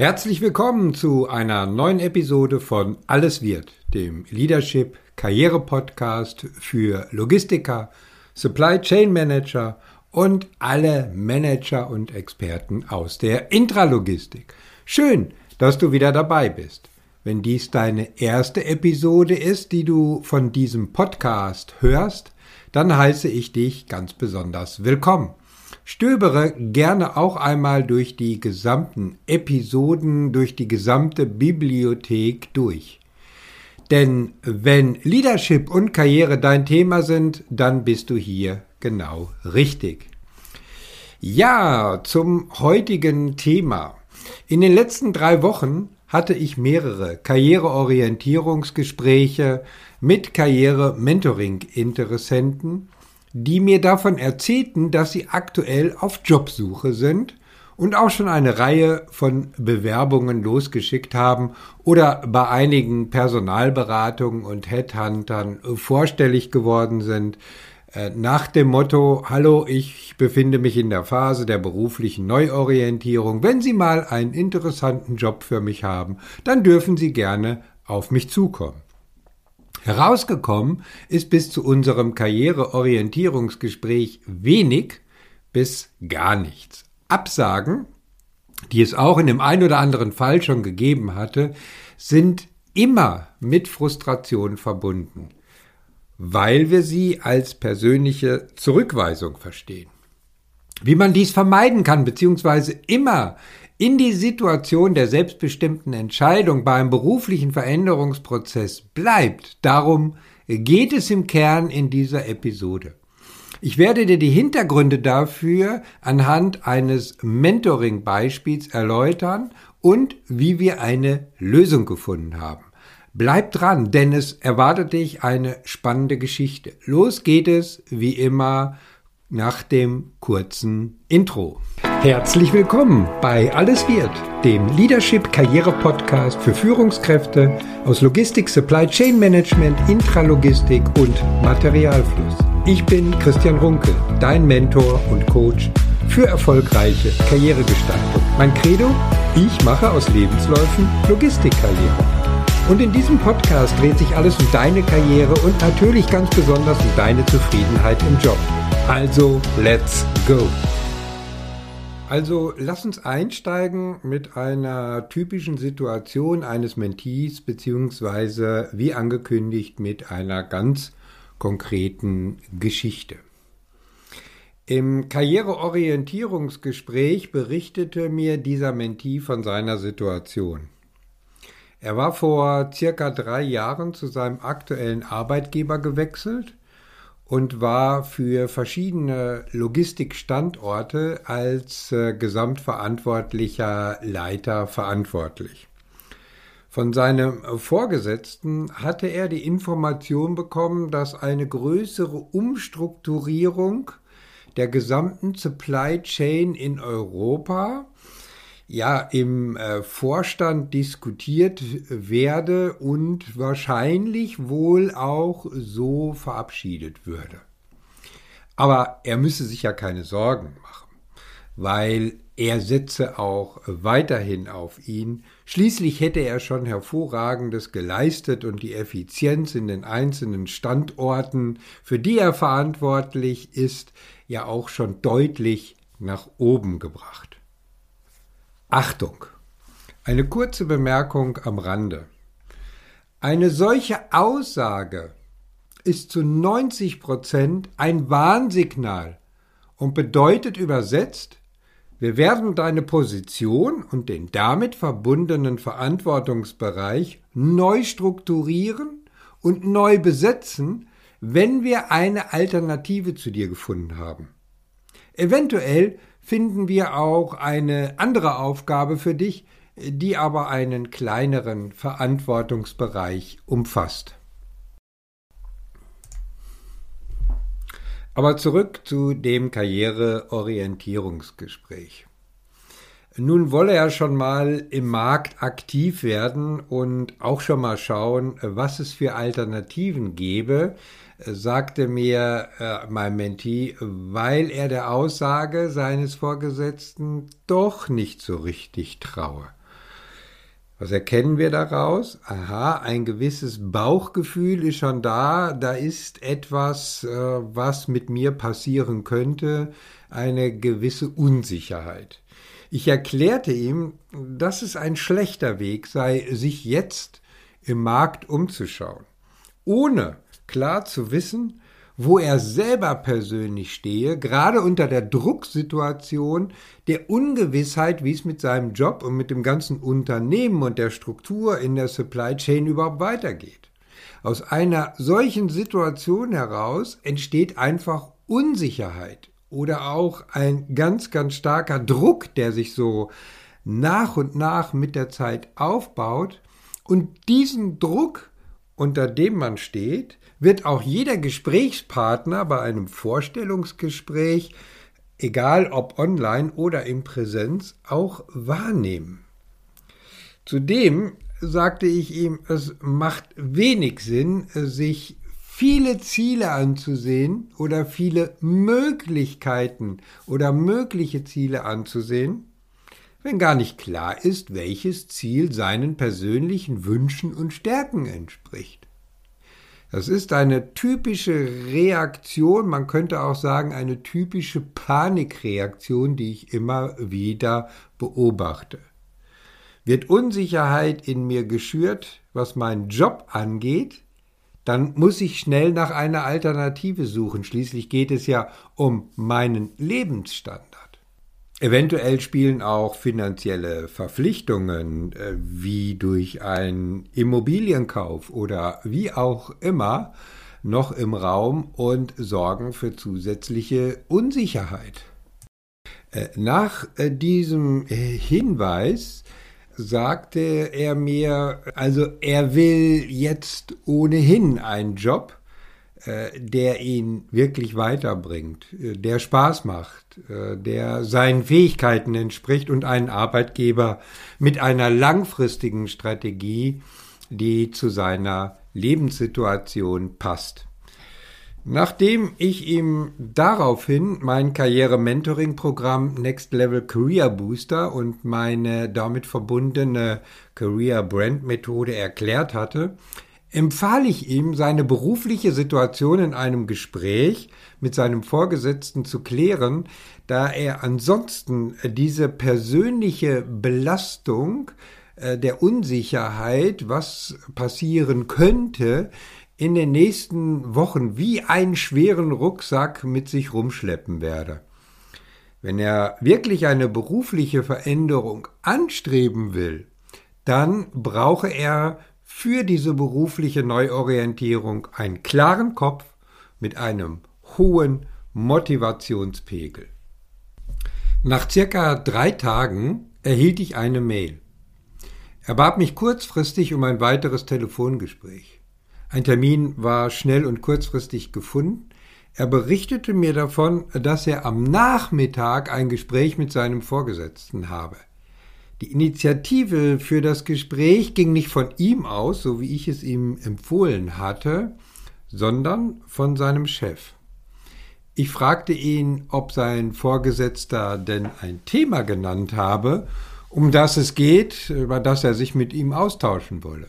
Herzlich willkommen zu einer neuen Episode von Alles wird, dem Leadership Karriere Podcast für Logistiker, Supply Chain Manager und alle Manager und Experten aus der Intralogistik. Schön, dass du wieder dabei bist. Wenn dies deine erste Episode ist, die du von diesem Podcast hörst, dann heiße ich dich ganz besonders willkommen. Stöbere gerne auch einmal durch die gesamten Episoden, durch die gesamte Bibliothek durch. Denn wenn Leadership und Karriere dein Thema sind, dann bist du hier genau richtig. Ja, zum heutigen Thema. In den letzten drei Wochen hatte ich mehrere Karriereorientierungsgespräche mit Karriere-Mentoring-Interessenten die mir davon erzählten, dass sie aktuell auf Jobsuche sind und auch schon eine Reihe von Bewerbungen losgeschickt haben oder bei einigen Personalberatungen und Headhuntern vorstellig geworden sind, äh, nach dem Motto, hallo, ich befinde mich in der Phase der beruflichen Neuorientierung. Wenn Sie mal einen interessanten Job für mich haben, dann dürfen Sie gerne auf mich zukommen. Herausgekommen ist bis zu unserem Karriereorientierungsgespräch wenig bis gar nichts. Absagen, die es auch in dem ein oder anderen Fall schon gegeben hatte, sind immer mit Frustration verbunden, weil wir sie als persönliche Zurückweisung verstehen. Wie man dies vermeiden kann, beziehungsweise immer in die Situation der selbstbestimmten Entscheidung beim beruflichen Veränderungsprozess bleibt. Darum geht es im Kern in dieser Episode. Ich werde dir die Hintergründe dafür anhand eines Mentoring-Beispiels erläutern und wie wir eine Lösung gefunden haben. Bleib dran, denn es erwartet dich eine spannende Geschichte. Los geht es, wie immer, nach dem kurzen Intro. Herzlich willkommen bei Alles wird, dem Leadership Karriere Podcast für Führungskräfte aus Logistik, Supply Chain Management, Intralogistik und Materialfluss. Ich bin Christian Runke, dein Mentor und Coach für erfolgreiche Karrieregestaltung. Mein Credo? Ich mache aus Lebensläufen Logistikkarriere. Und in diesem Podcast dreht sich alles um deine Karriere und natürlich ganz besonders um deine Zufriedenheit im Job. Also, let's go! Also lass uns einsteigen mit einer typischen Situation eines Mentees beziehungsweise wie angekündigt mit einer ganz konkreten Geschichte. Im Karriereorientierungsgespräch berichtete mir dieser Mentee von seiner Situation. Er war vor circa drei Jahren zu seinem aktuellen Arbeitgeber gewechselt und war für verschiedene Logistikstandorte als äh, gesamtverantwortlicher Leiter verantwortlich. Von seinem Vorgesetzten hatte er die Information bekommen, dass eine größere Umstrukturierung der gesamten Supply Chain in Europa ja im äh, Vorstand diskutiert werde und wahrscheinlich wohl auch so verabschiedet würde. Aber er müsse sich ja keine Sorgen machen, weil er setze auch weiterhin auf ihn. Schließlich hätte er schon hervorragendes geleistet und die Effizienz in den einzelnen Standorten, für die er verantwortlich ist, ja auch schon deutlich nach oben gebracht. Achtung! Eine kurze Bemerkung am Rande. Eine solche Aussage ist zu 90 Prozent ein Warnsignal und bedeutet übersetzt, wir werden deine Position und den damit verbundenen Verantwortungsbereich neu strukturieren und neu besetzen, wenn wir eine Alternative zu dir gefunden haben. Eventuell finden wir auch eine andere Aufgabe für dich, die aber einen kleineren Verantwortungsbereich umfasst. Aber zurück zu dem Karriereorientierungsgespräch. Nun wolle er schon mal im Markt aktiv werden und auch schon mal schauen, was es für Alternativen gäbe, sagte mir äh, mein Mentee, weil er der Aussage seines Vorgesetzten doch nicht so richtig traue. Was erkennen wir daraus? Aha, ein gewisses Bauchgefühl ist schon da, da ist etwas, äh, was mit mir passieren könnte, eine gewisse Unsicherheit. Ich erklärte ihm, dass es ein schlechter Weg sei, sich jetzt im Markt umzuschauen, ohne klar zu wissen, wo er selber persönlich stehe, gerade unter der Drucksituation der Ungewissheit, wie es mit seinem Job und mit dem ganzen Unternehmen und der Struktur in der Supply Chain überhaupt weitergeht. Aus einer solchen Situation heraus entsteht einfach Unsicherheit oder auch ein ganz, ganz starker Druck, der sich so nach und nach mit der Zeit aufbaut. Und diesen Druck, unter dem man steht, wird auch jeder Gesprächspartner bei einem Vorstellungsgespräch, egal ob online oder in Präsenz, auch wahrnehmen. Zudem sagte ich ihm, es macht wenig Sinn, sich viele Ziele anzusehen oder viele Möglichkeiten oder mögliche Ziele anzusehen, wenn gar nicht klar ist, welches Ziel seinen persönlichen Wünschen und Stärken entspricht. Das ist eine typische Reaktion, man könnte auch sagen eine typische Panikreaktion, die ich immer wieder beobachte. Wird Unsicherheit in mir geschürt, was meinen Job angeht, dann muss ich schnell nach einer Alternative suchen. Schließlich geht es ja um meinen Lebensstandard. Eventuell spielen auch finanzielle Verpflichtungen äh, wie durch einen Immobilienkauf oder wie auch immer noch im Raum und sorgen für zusätzliche Unsicherheit. Äh, nach äh, diesem Hinweis sagte er mir, also er will jetzt ohnehin einen Job, äh, der ihn wirklich weiterbringt, äh, der Spaß macht, äh, der seinen Fähigkeiten entspricht und einen Arbeitgeber mit einer langfristigen Strategie, die zu seiner Lebenssituation passt. Nachdem ich ihm daraufhin mein Karriere-Mentoring-Programm Next Level Career Booster und meine damit verbundene Career Brand Methode erklärt hatte, empfahl ich ihm, seine berufliche Situation in einem Gespräch mit seinem Vorgesetzten zu klären, da er ansonsten diese persönliche Belastung äh, der Unsicherheit, was passieren könnte, in den nächsten Wochen wie einen schweren Rucksack mit sich rumschleppen werde. Wenn er wirklich eine berufliche Veränderung anstreben will, dann brauche er für diese berufliche Neuorientierung einen klaren Kopf mit einem hohen Motivationspegel. Nach circa drei Tagen erhielt ich eine Mail. Er bat mich kurzfristig um ein weiteres Telefongespräch. Ein Termin war schnell und kurzfristig gefunden. Er berichtete mir davon, dass er am Nachmittag ein Gespräch mit seinem Vorgesetzten habe. Die Initiative für das Gespräch ging nicht von ihm aus, so wie ich es ihm empfohlen hatte, sondern von seinem Chef. Ich fragte ihn, ob sein Vorgesetzter denn ein Thema genannt habe, um das es geht, über das er sich mit ihm austauschen wolle.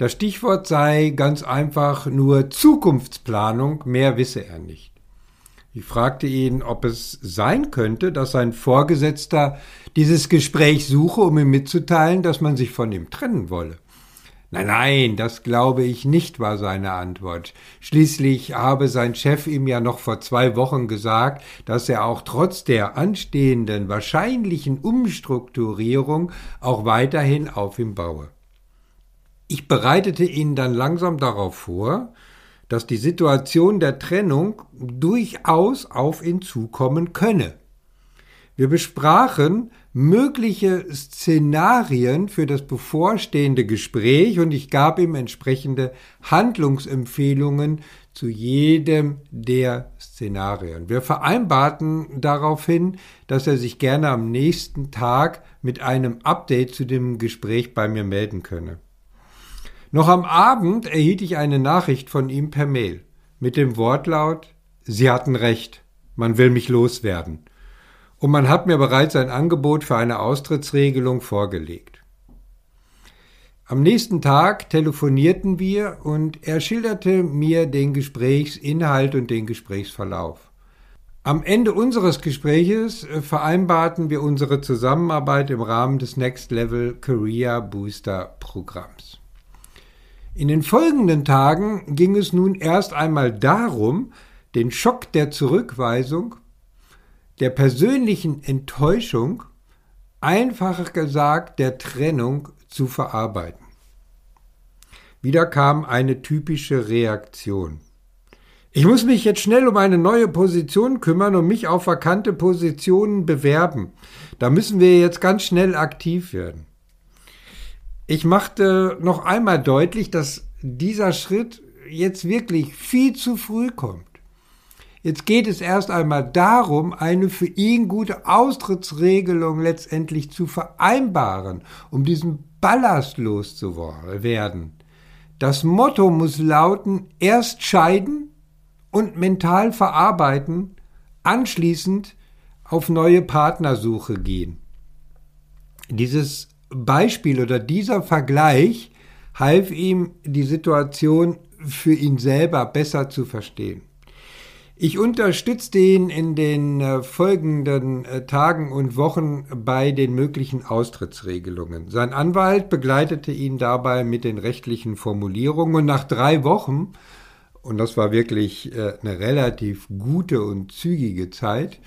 Das Stichwort sei ganz einfach nur Zukunftsplanung, mehr wisse er nicht. Ich fragte ihn, ob es sein könnte, dass sein Vorgesetzter dieses Gespräch suche, um ihm mitzuteilen, dass man sich von ihm trennen wolle. Nein, nein, das glaube ich nicht, war seine Antwort. Schließlich habe sein Chef ihm ja noch vor zwei Wochen gesagt, dass er auch trotz der anstehenden wahrscheinlichen Umstrukturierung auch weiterhin auf ihm baue. Ich bereitete ihn dann langsam darauf vor, dass die Situation der Trennung durchaus auf ihn zukommen könne. Wir besprachen mögliche Szenarien für das bevorstehende Gespräch und ich gab ihm entsprechende Handlungsempfehlungen zu jedem der Szenarien. Wir vereinbarten daraufhin, dass er sich gerne am nächsten Tag mit einem Update zu dem Gespräch bei mir melden könne. Noch am Abend erhielt ich eine Nachricht von ihm per Mail mit dem Wortlaut Sie hatten recht, man will mich loswerden. Und man hat mir bereits ein Angebot für eine Austrittsregelung vorgelegt. Am nächsten Tag telefonierten wir und er schilderte mir den Gesprächsinhalt und den Gesprächsverlauf. Am Ende unseres Gespräches äh, vereinbarten wir unsere Zusammenarbeit im Rahmen des Next Level Career Booster Programms. In den folgenden Tagen ging es nun erst einmal darum, den Schock der Zurückweisung, der persönlichen Enttäuschung, einfacher gesagt der Trennung zu verarbeiten. Wieder kam eine typische Reaktion. Ich muss mich jetzt schnell um eine neue Position kümmern und mich auf vakante Positionen bewerben. Da müssen wir jetzt ganz schnell aktiv werden. Ich machte noch einmal deutlich, dass dieser Schritt jetzt wirklich viel zu früh kommt. Jetzt geht es erst einmal darum, eine für ihn gute Austrittsregelung letztendlich zu vereinbaren, um diesen Ballast loszuwerden. Das Motto muss lauten, erst scheiden und mental verarbeiten, anschließend auf neue Partnersuche gehen. Dieses Beispiel oder dieser Vergleich half ihm, die Situation für ihn selber besser zu verstehen. Ich unterstützte ihn in den äh, folgenden äh, Tagen und Wochen bei den möglichen Austrittsregelungen. Sein Anwalt begleitete ihn dabei mit den rechtlichen Formulierungen und nach drei Wochen, und das war wirklich äh, eine relativ gute und zügige Zeit,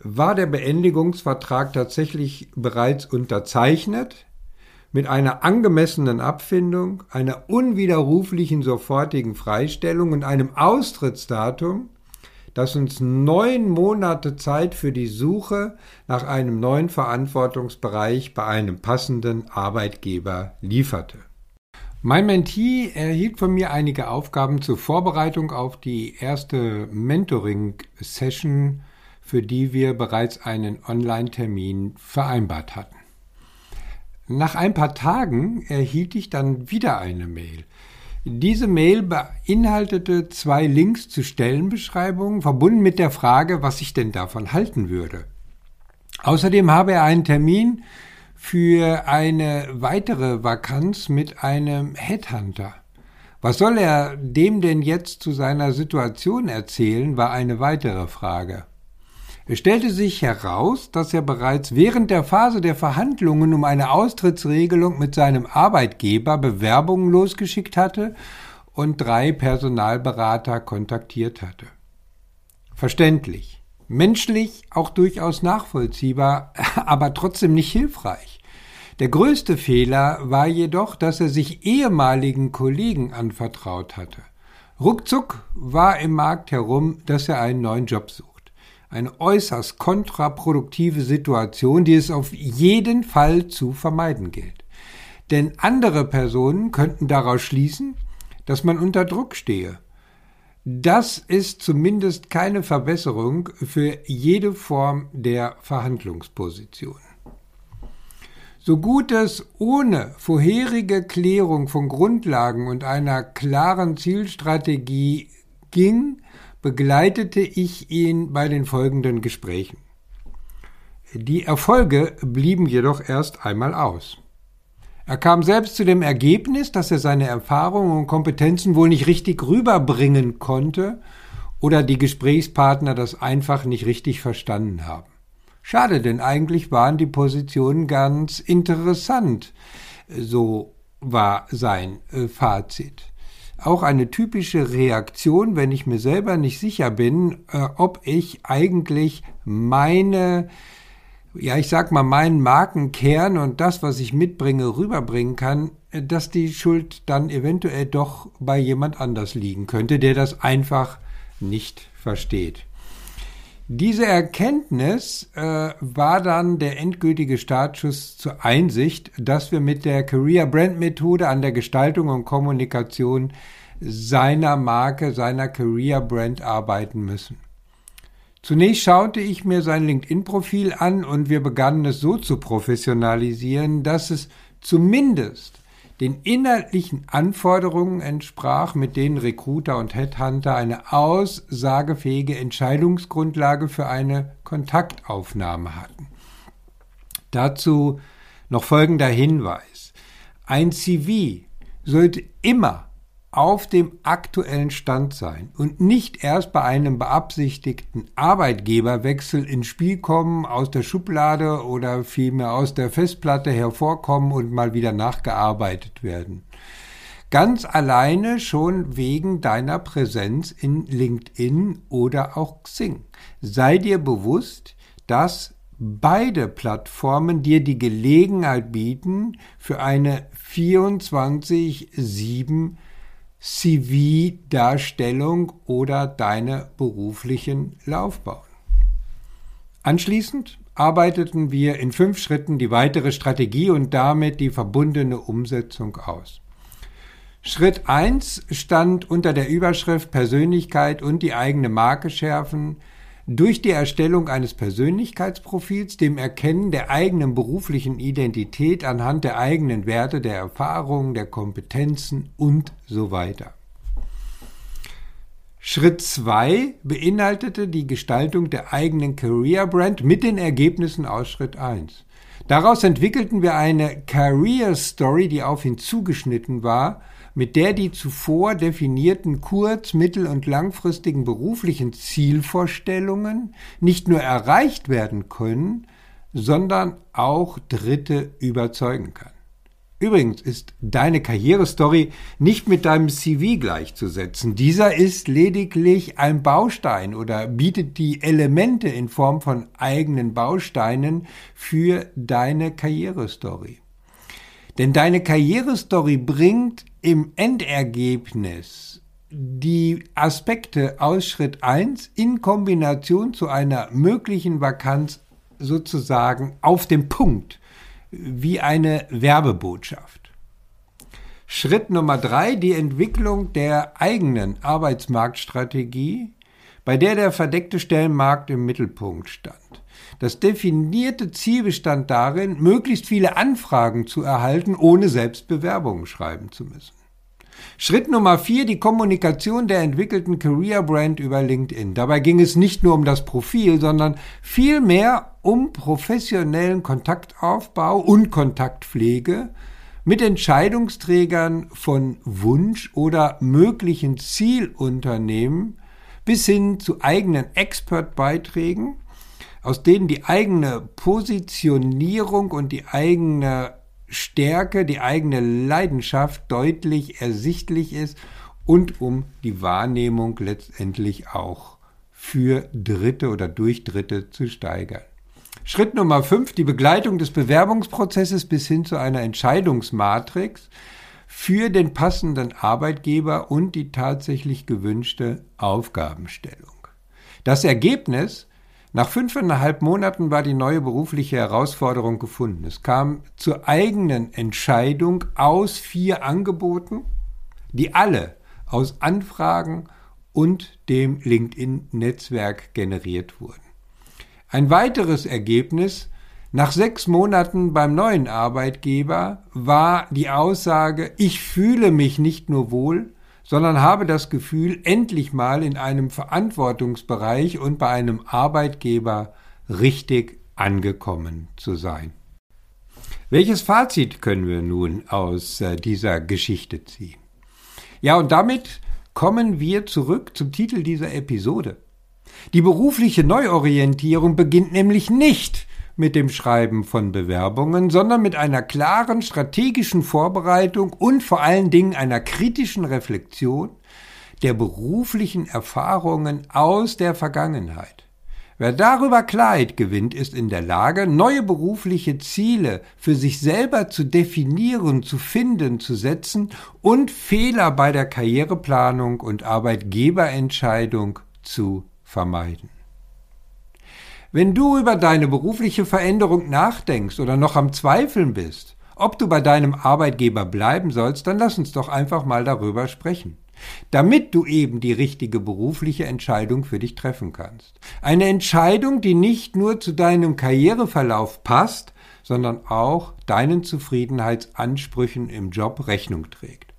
war der Beendigungsvertrag tatsächlich bereits unterzeichnet mit einer angemessenen Abfindung, einer unwiderruflichen sofortigen Freistellung und einem Austrittsdatum, das uns neun Monate Zeit für die Suche nach einem neuen Verantwortungsbereich bei einem passenden Arbeitgeber lieferte. Mein Mentee erhielt von mir einige Aufgaben zur Vorbereitung auf die erste Mentoring-Session, für die wir bereits einen Online-Termin vereinbart hatten. Nach ein paar Tagen erhielt ich dann wieder eine Mail. Diese Mail beinhaltete zwei Links zu Stellenbeschreibungen, verbunden mit der Frage, was ich denn davon halten würde. Außerdem habe er einen Termin für eine weitere Vakanz mit einem Headhunter. Was soll er dem denn jetzt zu seiner Situation erzählen, war eine weitere Frage. Es stellte sich heraus, dass er bereits während der Phase der Verhandlungen um eine Austrittsregelung mit seinem Arbeitgeber Bewerbungen losgeschickt hatte und drei Personalberater kontaktiert hatte. Verständlich, menschlich auch durchaus nachvollziehbar, aber trotzdem nicht hilfreich. Der größte Fehler war jedoch, dass er sich ehemaligen Kollegen anvertraut hatte. Ruckzuck war im Markt herum, dass er einen neuen Job sucht eine äußerst kontraproduktive Situation, die es auf jeden Fall zu vermeiden gilt. Denn andere Personen könnten daraus schließen, dass man unter Druck stehe. Das ist zumindest keine Verbesserung für jede Form der Verhandlungsposition. So gut es ohne vorherige Klärung von Grundlagen und einer klaren Zielstrategie ging, begleitete ich ihn bei den folgenden Gesprächen. Die Erfolge blieben jedoch erst einmal aus. Er kam selbst zu dem Ergebnis, dass er seine Erfahrungen und Kompetenzen wohl nicht richtig rüberbringen konnte oder die Gesprächspartner das einfach nicht richtig verstanden haben. Schade, denn eigentlich waren die Positionen ganz interessant, so war sein äh, Fazit auch eine typische Reaktion, wenn ich mir selber nicht sicher bin, äh, ob ich eigentlich meine, ja, ich sag mal, meinen Markenkern und das, was ich mitbringe, rüberbringen kann, äh, dass die Schuld dann eventuell doch bei jemand anders liegen könnte, der das einfach nicht versteht. Diese Erkenntnis äh, war dann der endgültige Startschuss zur Einsicht, dass wir mit der Career Brand Methode an der Gestaltung und Kommunikation seiner Marke, seiner Career Brand arbeiten müssen. Zunächst schaute ich mir sein LinkedIn-Profil an und wir begannen es so zu professionalisieren, dass es zumindest den inhaltlichen Anforderungen entsprach, mit denen Recruiter und Headhunter eine aussagefähige Entscheidungsgrundlage für eine Kontaktaufnahme hatten. Dazu noch folgender Hinweis. Ein CV sollte immer auf dem aktuellen Stand sein und nicht erst bei einem beabsichtigten Arbeitgeberwechsel ins Spiel kommen, aus der Schublade oder vielmehr aus der Festplatte hervorkommen und mal wieder nachgearbeitet werden. Ganz alleine schon wegen deiner Präsenz in LinkedIn oder auch Xing. Sei dir bewusst, dass beide Plattformen dir die Gelegenheit bieten für eine 24-7 CV-Darstellung oder deine beruflichen Laufbahn. Anschließend arbeiteten wir in fünf Schritten die weitere Strategie und damit die verbundene Umsetzung aus. Schritt 1 stand unter der Überschrift Persönlichkeit und die eigene Marke schärfen durch die Erstellung eines Persönlichkeitsprofils, dem Erkennen der eigenen beruflichen Identität anhand der eigenen Werte, der Erfahrungen, der Kompetenzen und so weiter. Schritt 2 beinhaltete die Gestaltung der eigenen Career Brand mit den Ergebnissen aus Schritt 1. Daraus entwickelten wir eine Career Story, die auf ihn zugeschnitten war, mit der die zuvor definierten kurz-, mittel- und langfristigen beruflichen Zielvorstellungen nicht nur erreicht werden können, sondern auch Dritte überzeugen kann. Übrigens ist deine Karrierestory nicht mit deinem CV gleichzusetzen. Dieser ist lediglich ein Baustein oder bietet die Elemente in Form von eigenen Bausteinen für deine Karrierestory. Denn deine Karrierestory bringt im Endergebnis die Aspekte aus Schritt 1 in Kombination zu einer möglichen Vakanz sozusagen auf dem Punkt, wie eine Werbebotschaft. Schritt Nummer drei, die Entwicklung der eigenen Arbeitsmarktstrategie, bei der der verdeckte Stellenmarkt im Mittelpunkt stand. Das definierte Ziel bestand darin, möglichst viele Anfragen zu erhalten, ohne selbst Bewerbungen schreiben zu müssen. Schritt Nummer vier, die Kommunikation der entwickelten Career Brand über LinkedIn. Dabei ging es nicht nur um das Profil, sondern vielmehr um professionellen Kontaktaufbau und Kontaktpflege mit Entscheidungsträgern von Wunsch oder möglichen Zielunternehmen bis hin zu eigenen Expertbeiträgen aus denen die eigene Positionierung und die eigene Stärke, die eigene Leidenschaft deutlich ersichtlich ist und um die Wahrnehmung letztendlich auch für Dritte oder durch Dritte zu steigern. Schritt Nummer fünf, die Begleitung des Bewerbungsprozesses bis hin zu einer Entscheidungsmatrix für den passenden Arbeitgeber und die tatsächlich gewünschte Aufgabenstellung. Das Ergebnis nach fünfeinhalb Monaten war die neue berufliche Herausforderung gefunden. Es kam zur eigenen Entscheidung aus vier Angeboten, die alle aus Anfragen und dem LinkedIn-Netzwerk generiert wurden. Ein weiteres Ergebnis nach sechs Monaten beim neuen Arbeitgeber war die Aussage, ich fühle mich nicht nur wohl, sondern habe das Gefühl, endlich mal in einem Verantwortungsbereich und bei einem Arbeitgeber richtig angekommen zu sein. Welches Fazit können wir nun aus äh, dieser Geschichte ziehen? Ja, und damit kommen wir zurück zum Titel dieser Episode. Die berufliche Neuorientierung beginnt nämlich nicht mit dem Schreiben von Bewerbungen, sondern mit einer klaren strategischen Vorbereitung und vor allen Dingen einer kritischen Reflexion der beruflichen Erfahrungen aus der Vergangenheit. Wer darüber Klarheit gewinnt, ist in der Lage, neue berufliche Ziele für sich selber zu definieren, zu finden, zu setzen und Fehler bei der Karriereplanung und Arbeitgeberentscheidung zu vermeiden. Wenn du über deine berufliche Veränderung nachdenkst oder noch am Zweifeln bist, ob du bei deinem Arbeitgeber bleiben sollst, dann lass uns doch einfach mal darüber sprechen. Damit du eben die richtige berufliche Entscheidung für dich treffen kannst. Eine Entscheidung, die nicht nur zu deinem Karriereverlauf passt, sondern auch deinen Zufriedenheitsansprüchen im Job Rechnung trägt.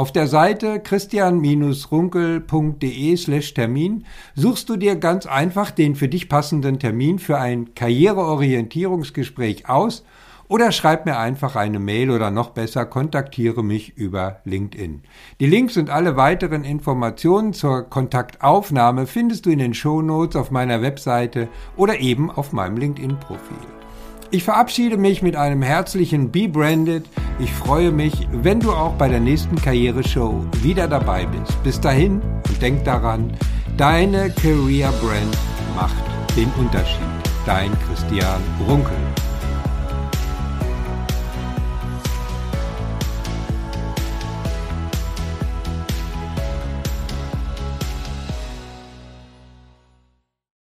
Auf der Seite christian-runkel.de slash Termin suchst du dir ganz einfach den für dich passenden Termin für ein Karriereorientierungsgespräch aus oder schreib mir einfach eine Mail oder noch besser kontaktiere mich über LinkedIn. Die Links und alle weiteren Informationen zur Kontaktaufnahme findest du in den Shownotes auf meiner Webseite oder eben auf meinem LinkedIn-Profil. Ich verabschiede mich mit einem herzlichen Be Branded. Ich freue mich, wenn du auch bei der nächsten Karriereshow wieder dabei bist. Bis dahin und denk daran, deine Career Brand macht den Unterschied. Dein Christian Runkel.